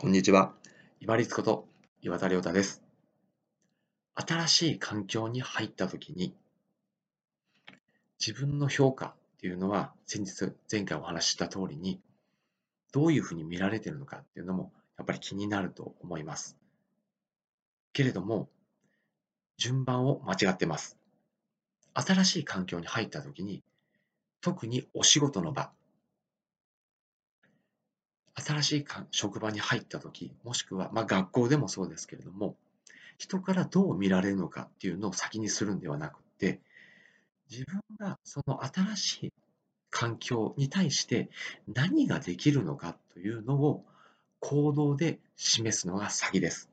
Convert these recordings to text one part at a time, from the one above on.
こんにちは。今立こと岩田亮太です。新しい環境に入ったときに、自分の評価っていうのは、先日、前回お話しした通りに、どういうふうに見られてるのかっていうのも、やっぱり気になると思います。けれども、順番を間違ってます。新しい環境に入ったときに、特にお仕事の場、新しい職場に入った時もしくは、まあ、学校でもそうですけれども人からどう見られるのかっていうのを先にするんではなくて自分がその新しい環境に対して何ができるのかというのを行動で示すのが先です。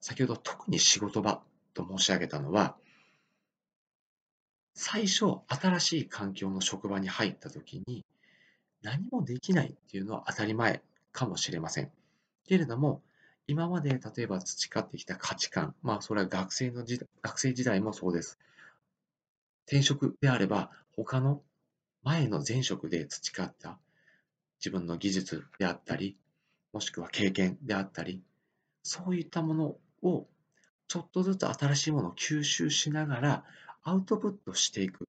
先ほど特に仕事場と申し上げたのは最初新しい環境の職場に入った時に何もできないっていうのは当たり前かもしれません。けれども、今まで例えば培ってきた価値観、まあそれは学生の時学生時代もそうです。転職であれば、他の前の前職で培った自分の技術であったり、もしくは経験であったり、そういったものをちょっとずつ新しいものを吸収しながらアウトプットしていく。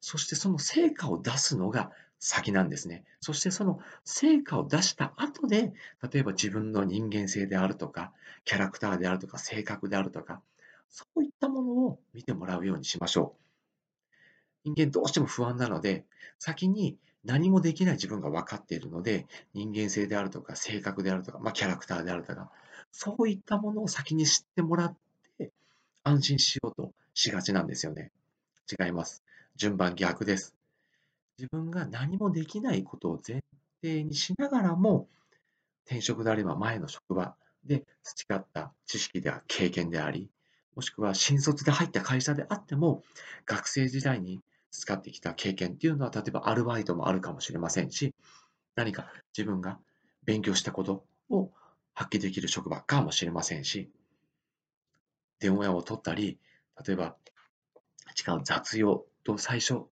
そしてその成果を出すのが先なんですね。そしてその成果を出した後で、例えば自分の人間性であるとか、キャラクターであるとか、性格であるとか、そういったものを見てもらうようにしましょう。人間どうしても不安なので、先に何もできない自分が分かっているので、人間性であるとか、性格であるとか、まあ、キャラクターであるとか、そういったものを先に知ってもらって、安心しようとしがちなんですよね。違います。順番逆です。自分が何もできないことを前提にしながらも、転職であれば前の職場で培った知識では経験であり、もしくは新卒で入った会社であっても、学生時代に使ってきた経験っていうのは、例えばアルバイトもあるかもしれませんし、何か自分が勉強したことを発揮できる職場かもしれませんし、電話を取ったり、例えば違う雑用と最初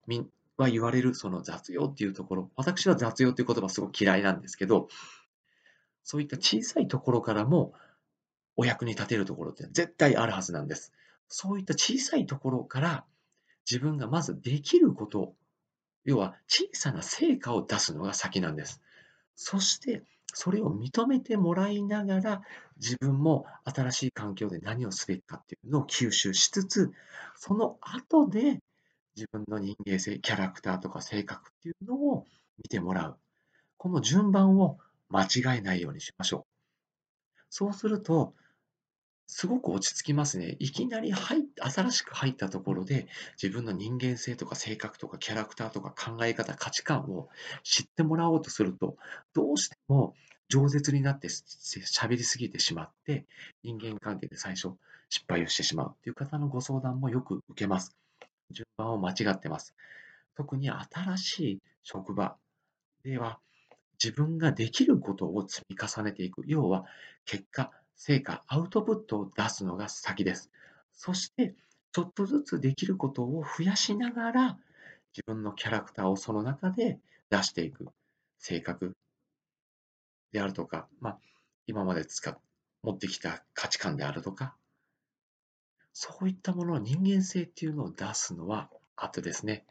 は言われるその雑用っていうところ、私は雑用っていう言葉すごく嫌いなんですけど、そういった小さいところからもお役に立てるところって絶対あるはずなんです。そういった小さいところから自分がまずできること、要は小さな成果を出すのが先なんです。そしてそれを認めてもらいながら自分も新しい環境で何をすべきかっていうのを吸収しつつ、その後で自分の人間性、キャラクターとか性格っていうのを見てもらう。この順番を間違えないようにしましょう。そうすると、すごく落ち着きますね。いきなり入っ新しく入ったところで、自分の人間性とか性格とかキャラクターとか考え方、価値観を知ってもらおうとすると、どうしても饒舌になって喋りすぎてしまって、人間関係で最初失敗をしてしまうという方のご相談もよく受けます。順番を間違ってます。特に新しい職場では、自分ができることを積み重ねていく。要は、結果、成果、アウトプットを出すのが先です。そして、ちょっとずつできることを増やしながら、自分のキャラクターをその中で出していく。性格であるとか、まあ、今まで使っ持ってきた価値観であるとか、そういったもの、人間性っていうのを出すのは後ですね。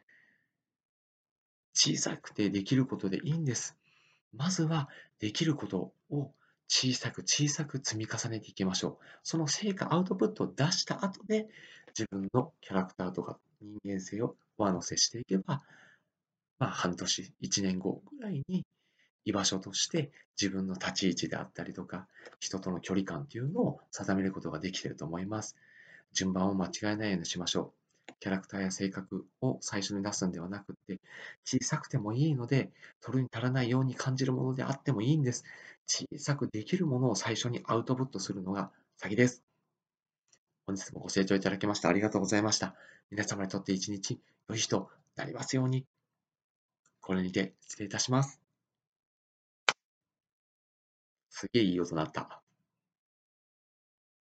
小さくてできることでいいんです。まずはできることを小さく小さく積み重ねていきましょう。その成果、アウトプットを出した後で自分のキャラクターとか人間性を上乗せしていけば、まあ半年、1年後ぐらいに居場所として自分の立ち位置であったりとか、人との距離感っていうのを定めることができていると思います。順番を間違えないようにしましょう。キャラクターや性格を最初に出すんではなくて、小さくてもいいので、取るに足らないように感じるものであってもいいんです。小さくできるものを最初にアウトプットするのが先です。本日もご清聴いただきましてありがとうございました。皆様にとって一日良い日となりますように。これにて失礼いたします。すげえいい音鳴った。